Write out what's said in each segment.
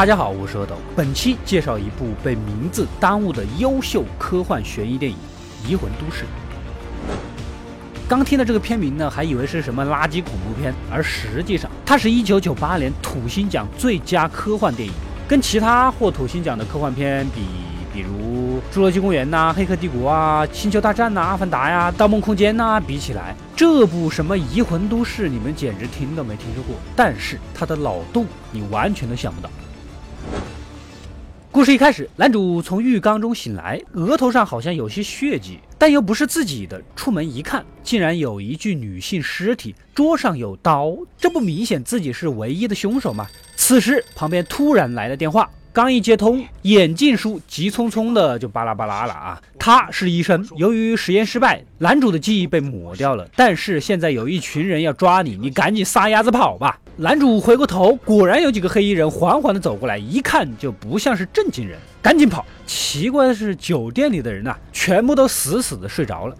大家好，我是阿斗。本期介绍一部被名字耽误的优秀科幻悬疑电影《移魂都市》。刚听到这个片名呢，还以为是什么垃圾恐怖片，而实际上它是一九九八年土星奖最佳科幻电影。跟其他获土星奖的科幻片比，比如《侏罗纪公园》呐、《黑客帝国》啊、《星球大战》呐、《阿凡达》呀、《盗梦空间》呐，比起来，这部什么《移魂都市》，你们简直听都没听说过。但是它的脑洞，你完全都想不到。故事一开始，男主从浴缸中醒来，额头上好像有些血迹，但又不是自己的。出门一看，竟然有一具女性尸体，桌上有刀，这不明显自己是唯一的凶手吗？此时旁边突然来了电话。刚一接通，眼镜叔急匆匆的就巴拉巴拉了啊！他是医生，由于实验失败，男主的记忆被抹掉了。但是现在有一群人要抓你，你赶紧撒丫子跑吧！男主回过头，果然有几个黑衣人缓缓的走过来，一看就不像是正经人，赶紧跑。奇怪的是，酒店里的人呐，全部都死死的睡着了。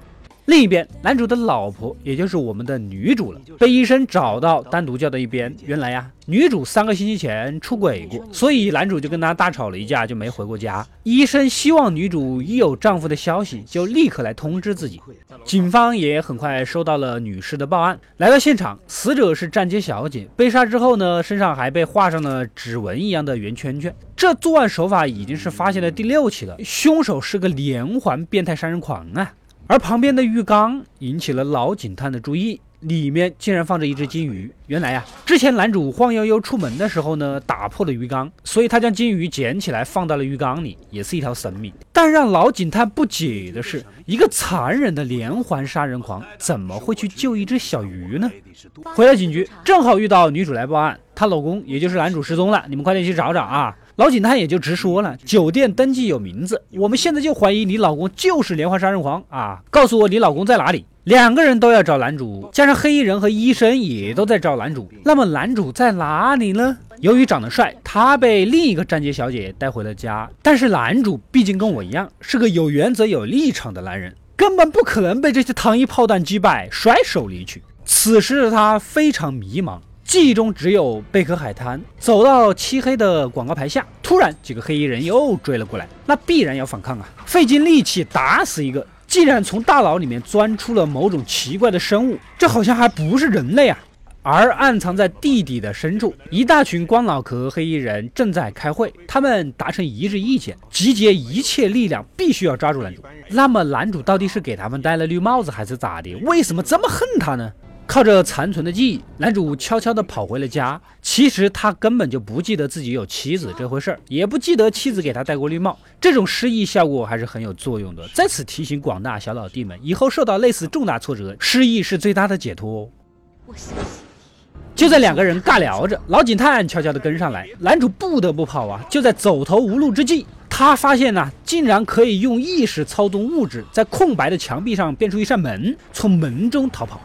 另一边，男主的老婆，也就是我们的女主了，被医生找到，单独叫到一边。原来呀，女主三个星期前出轨过，所以男主就跟她大吵了一架，就没回过家。医生希望女主一有丈夫的消息，就立刻来通知自己。警方也很快收到了女士的报案，来到现场，死者是站街小姐，被杀之后呢，身上还被画上了指纹一样的圆圈圈。这作案手法已经是发现的第六起了，凶手是个连环变态杀人狂啊！而旁边的浴缸引起了老警探的注意，里面竟然放着一只金鱼。原来呀，之前男主晃悠悠出门的时候呢，打破了鱼缸，所以他将金鱼捡起来放到了浴缸里，也是一条生命。但让老警探不解的是，一个残忍的连环杀人狂怎么会去救一只小鱼呢？回到警局，正好遇到女主来报案，她老公也就是男主失踪了，你们快点去找找啊！老警探也就直说了，酒店登记有名字，我们现在就怀疑你老公就是连环杀人狂啊！告诉我你老公在哪里？两个人都要找男主，加上黑衣人和医生也都在找男主。那么男主在哪里呢？由于长得帅，他被另一个站街小姐带回了家。但是男主毕竟跟我一样是个有原则、有立场的男人，根本不可能被这些糖衣炮弹击败，甩手离去。此时的他非常迷茫。记忆中只有贝壳海滩，走到漆黑的广告牌下，突然几个黑衣人又追了过来，那必然要反抗啊！费尽力气打死一个，竟然从大脑里面钻出了某种奇怪的生物，这好像还不是人类啊！而暗藏在地底的深处，一大群光脑壳黑衣人正在开会，他们达成一致意见，集结一切力量，必须要抓住男主。那么男主到底是给他们戴了绿帽子，还是咋的？为什么这么恨他呢？靠着残存的记忆，男主悄悄地跑回了家。其实他根本就不记得自己有妻子这回事儿，也不记得妻子给他戴过绿帽。这种失忆效果还是很有作用的。在此提醒广大小老弟们，以后受到类似重大挫折，失忆是最大的解脱。我相信就在两个人尬聊着，老警探悄悄地跟上来，男主不得不跑啊！就在走投无路之际，他发现呢，竟然可以用意识操纵物质，在空白的墙壁上变出一扇门，从门中逃跑。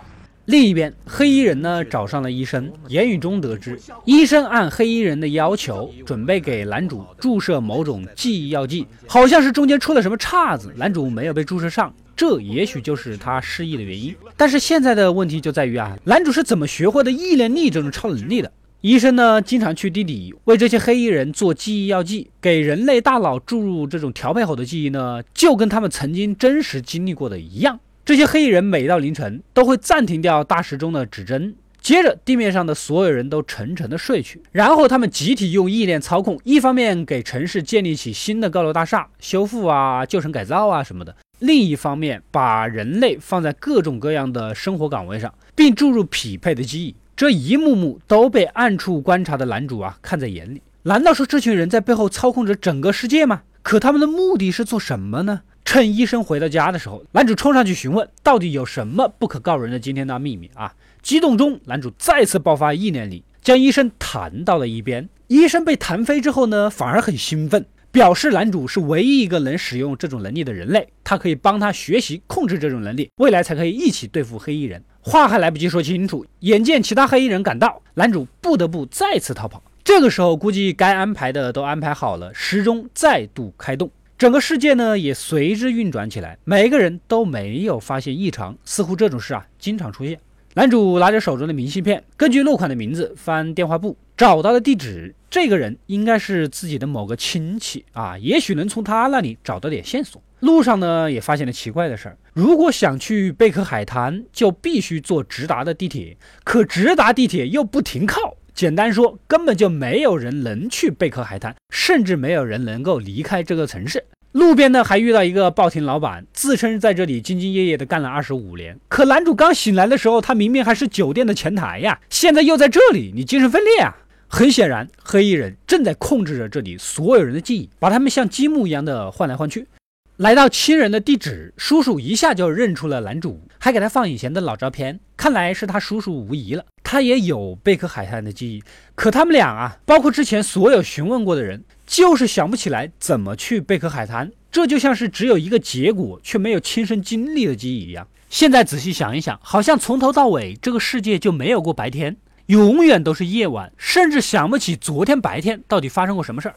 另一边，黑衣人呢找上了医生，言语中得知，医生按黑衣人的要求，准备给男主注射某种记忆药剂，好像是中间出了什么岔子，男主没有被注射上，这也许就是他失忆的原因。但是现在的问题就在于啊，男主是怎么学会的意念力这种超能力的？医生呢经常去地底为这些黑衣人做记忆药剂，给人类大脑注入这种调配好的记忆呢，就跟他们曾经真实经历过的一样。这些黑衣人每到凌晨都会暂停掉大时钟的指针，接着地面上的所有人都沉沉的睡去，然后他们集体用意念操控，一方面给城市建立起新的高楼大厦、修复啊、旧城改造啊什么的，另一方面把人类放在各种各样的生活岗位上，并注入匹配的记忆。这一幕幕都被暗处观察的男主啊看在眼里。难道说这群人在背后操控着整个世界吗？可他们的目的是做什么呢？趁医生回到家的时候，男主冲上去询问到底有什么不可告人的惊天大秘密啊！激动中，男主再次爆发意念力，将医生弹到了一边。医生被弹飞之后呢，反而很兴奋，表示男主是唯一一个能使用这种能力的人类，他可以帮他学习控制这种能力，未来才可以一起对付黑衣人。话还来不及说清楚，眼见其他黑衣人赶到，男主不得不再次逃跑。这个时候，估计该安排的都安排好了，时钟再度开动。整个世界呢也随之运转起来，每个人都没有发现异常，似乎这种事啊经常出现。男主拿着手中的明信片，根据落款的名字翻电话簿，找到了地址。这个人应该是自己的某个亲戚啊，也许能从他那里找到点线索。路上呢，也发现了奇怪的事儿。如果想去贝壳海滩，就必须坐直达的地铁，可直达地铁又不停靠。简单说，根本就没有人能去贝壳海滩，甚至没有人能够离开这个城市。路边呢，还遇到一个报亭老板，自称在这里兢兢业业的干了二十五年。可男主刚醒来的时候，他明明还是酒店的前台呀，现在又在这里，你精神分裂啊！很显然，黑衣人正在控制着这里所有人的记忆，把他们像积木一样的换来换去。来到亲人的地址，叔叔一下就认出了男主，还给他放以前的老照片，看来是他叔叔无疑了。他也有贝壳海滩的记忆，可他们俩啊，包括之前所有询问过的人。就是想不起来怎么去贝壳海滩，这就像是只有一个结果却没有亲身经历的记忆一样。现在仔细想一想，好像从头到尾这个世界就没有过白天，永远都是夜晚，甚至想不起昨天白天到底发生过什么事儿。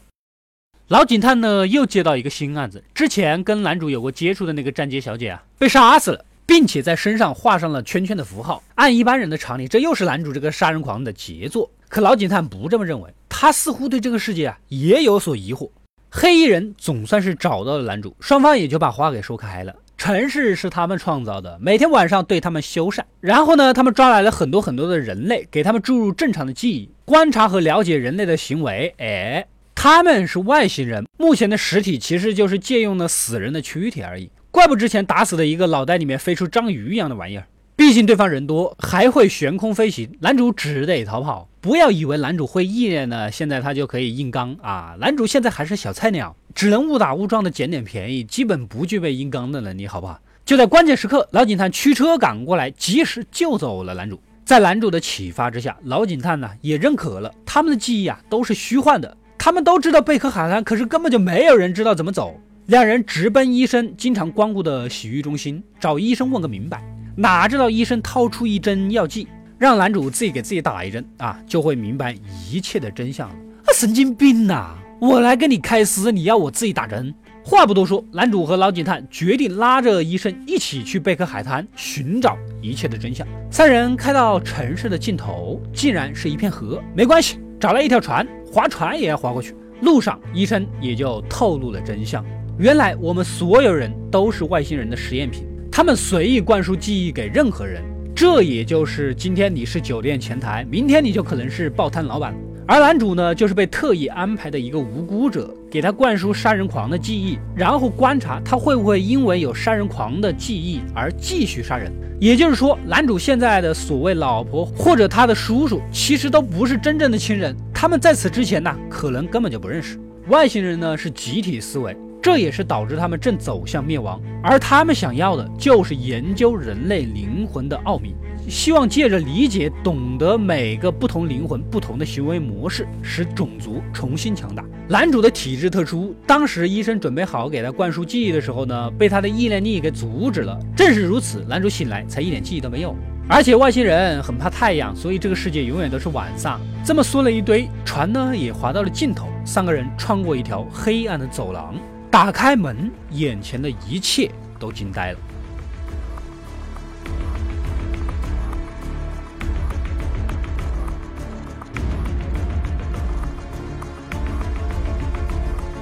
老警探呢又接到一个新案子，之前跟男主有过接触的那个站街小姐啊被杀死了，并且在身上画上了圈圈的符号。按一般人的常理，这又是男主这个杀人狂的杰作。可老警探不这么认为。他似乎对这个世界啊也有所疑惑。黑衣人总算是找到了男主，双方也就把话给说开了。城市是他们创造的，每天晚上对他们修缮。然后呢，他们抓来了很多很多的人类，给他们注入正常的记忆，观察和了解人类的行为。哎，他们是外星人，目前的实体其实就是借用了死人的躯体而已。怪不之前打死的一个脑袋里面飞出章鱼一样的玩意儿。毕竟对方人多，还会悬空飞行，男主只得逃跑。不要以为男主会意念呢，现在他就可以硬刚啊！男主现在还是小菜鸟，只能误打误撞的捡点便宜，基本不具备硬刚的能力，好不好？就在关键时刻，老警探驱车赶过来，及时救走了男主。在男主的启发之下，老警探呢也认可了他们的记忆啊都是虚幻的。他们都知道贝壳海滩，可是根本就没有人知道怎么走。两人直奔医生经常光顾的洗浴中心，找医生问个明白。哪知道医生掏出一针药剂。让男主自己给自己打一针啊，就会明白一切的真相了。啊神经病呐！我来给你开撕，你要我自己打针？话不多说，男主和老警探决定拉着医生一起去贝壳海滩寻找一切的真相。三人开到城市的尽头，竟然是一片河。没关系，找来一条船，划船也要划过去。路上，医生也就透露了真相：原来我们所有人都是外星人的实验品，他们随意灌输记忆给任何人。这也就是今天你是酒店前台，明天你就可能是报摊老板。而男主呢，就是被特意安排的一个无辜者，给他灌输杀人狂的记忆，然后观察他会不会因为有杀人狂的记忆而继续杀人。也就是说，男主现在的所谓老婆或者他的叔叔，其实都不是真正的亲人，他们在此之前呢，可能根本就不认识。外星人呢，是集体思维。这也是导致他们正走向灭亡，而他们想要的就是研究人类灵魂的奥秘，希望借着理解、懂得每个不同灵魂不同的行为模式，使种族重新强大。男主的体质特殊，当时医生准备好给他灌输记忆的时候呢，被他的意念力给阻止了。正是如此，男主醒来才一点记忆都没有。而且外星人很怕太阳，所以这个世界永远都是晚上。这么说了一堆，船呢也划到了尽头，三个人穿过一条黑暗的走廊。打开门，眼前的一切都惊呆了。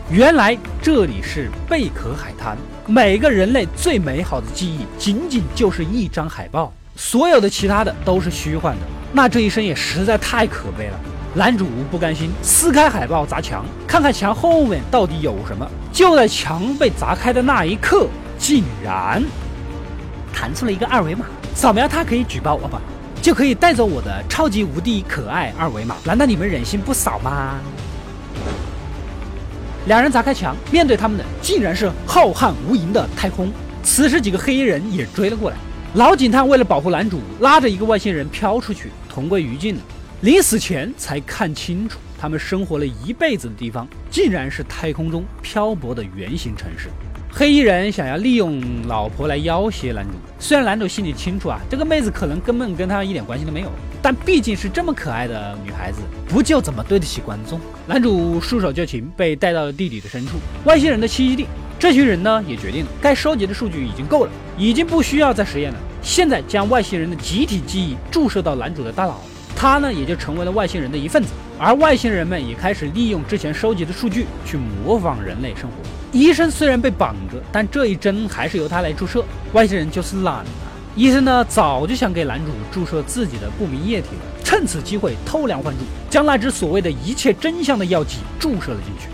原来这里是贝壳海滩，每个人类最美好的记忆，仅仅就是一张海报，所有的其他的都是虚幻的。那这一生也实在太可悲了。男主不甘心，撕开海报砸墙，看看墙后面到底有什么。就在墙被砸开的那一刻，竟然弹出了一个二维码，扫描它可以举报我吧，就可以带走我的超级无敌可爱二维码。难道你们忍心不扫吗？两人砸开墙，面对他们的竟然是浩瀚无垠的太空。此时，几个黑衣人也追了过来。老警探为了保护男主，拉着一个外星人飘出去，同归于尽了。临死前才看清楚，他们生活了一辈子的地方，竟然是太空中漂泊的圆形城市。黑衣人想要利用老婆来要挟男主，虽然男主心里清楚啊，这个妹子可能根本跟他一点关系都没有，但毕竟是这么可爱的女孩子，不救怎么对得起观众？男主束手就擒，被带到了地底的深处，外星人的栖息地。这群人呢，也决定了，该收集的数据已经够了，已经不需要再实验了。现在将外星人的集体记忆注射到男主的大脑，他呢也就成为了外星人的一份子。而外星人们也开始利用之前收集的数据去模仿人类生活。医生虽然被绑着，但这一针还是由他来注射。外星人就是懒啊！医生呢早就想给男主注射自己的不明液体了，趁此机会偷梁换柱，将那只所谓的一切真相的药剂注射了进去。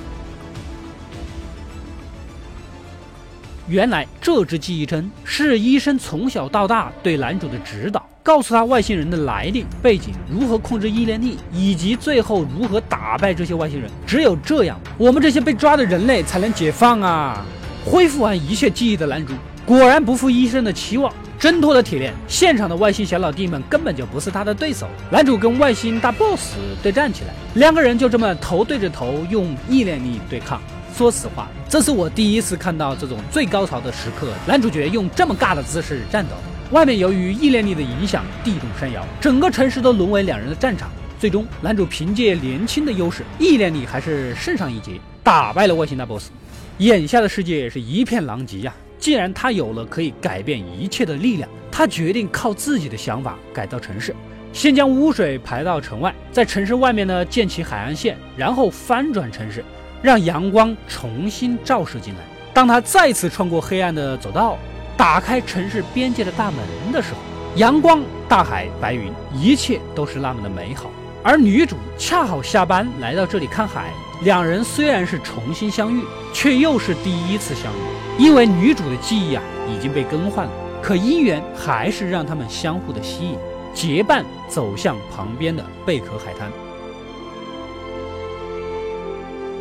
原来这支记忆针是医生从小到大对男主的指导，告诉他外星人的来历、背景、如何控制意念力，以及最后如何打败这些外星人。只有这样，我们这些被抓的人类才能解放啊！恢复完一切记忆的男主，果然不负医生的期望，挣脱了铁链。现场的外星小老弟们根本就不是他的对手。男主跟外星大 boss 对战起来，两个人就这么头对着头，用意念力对抗。说实话，这是我第一次看到这种最高潮的时刻，男主角用这么尬的姿势战斗。外面由于意念力的影响，地动山摇，整个城市都沦为两人的战场。最终，男主凭借年轻的优势，意念力还是胜上一截，打败了外星大 boss。眼下的世界是一片狼藉呀！既然他有了可以改变一切的力量，他决定靠自己的想法改造城市。先将污水排到城外，在城市外面呢建起海岸线，然后翻转城市。让阳光重新照射进来。当他再次穿过黑暗的走道，打开城市边界的大门的时候，阳光、大海、白云，一切都是那么的美好。而女主恰好下班来到这里看海，两人虽然是重新相遇，却又是第一次相遇。因为女主的记忆啊已经被更换了，可姻缘还是让他们相互的吸引，结伴走向旁边的贝壳海滩。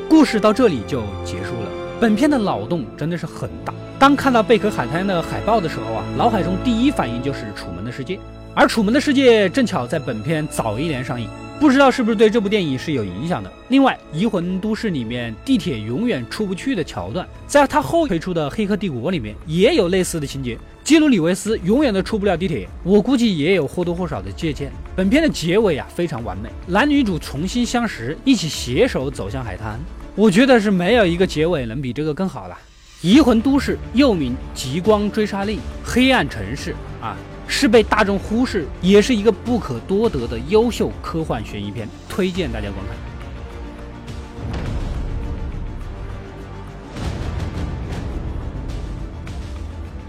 故事到这里就结束了。本片的脑洞真的是很大。当看到贝壳海滩的海报的时候啊，脑海中第一反应就是《楚门的世界》，而《楚门的世界》正巧在本片早一年上映，不知道是不是对这部电影是有影响的。另外，《移魂都市》里面地铁永远出不去的桥段，在他后推出的《黑客帝国》里面也有类似的情节。基努里维斯永远都出不了地铁，我估计也有或多或少的借鉴。本片的结尾啊非常完美，男女主重新相识，一起携手走向海滩。我觉得是没有一个结尾能比这个更好了。移魂都市又名极光追杀令，黑暗城市啊，是被大众忽视，也是一个不可多得的优秀科幻悬疑片，推荐大家观看。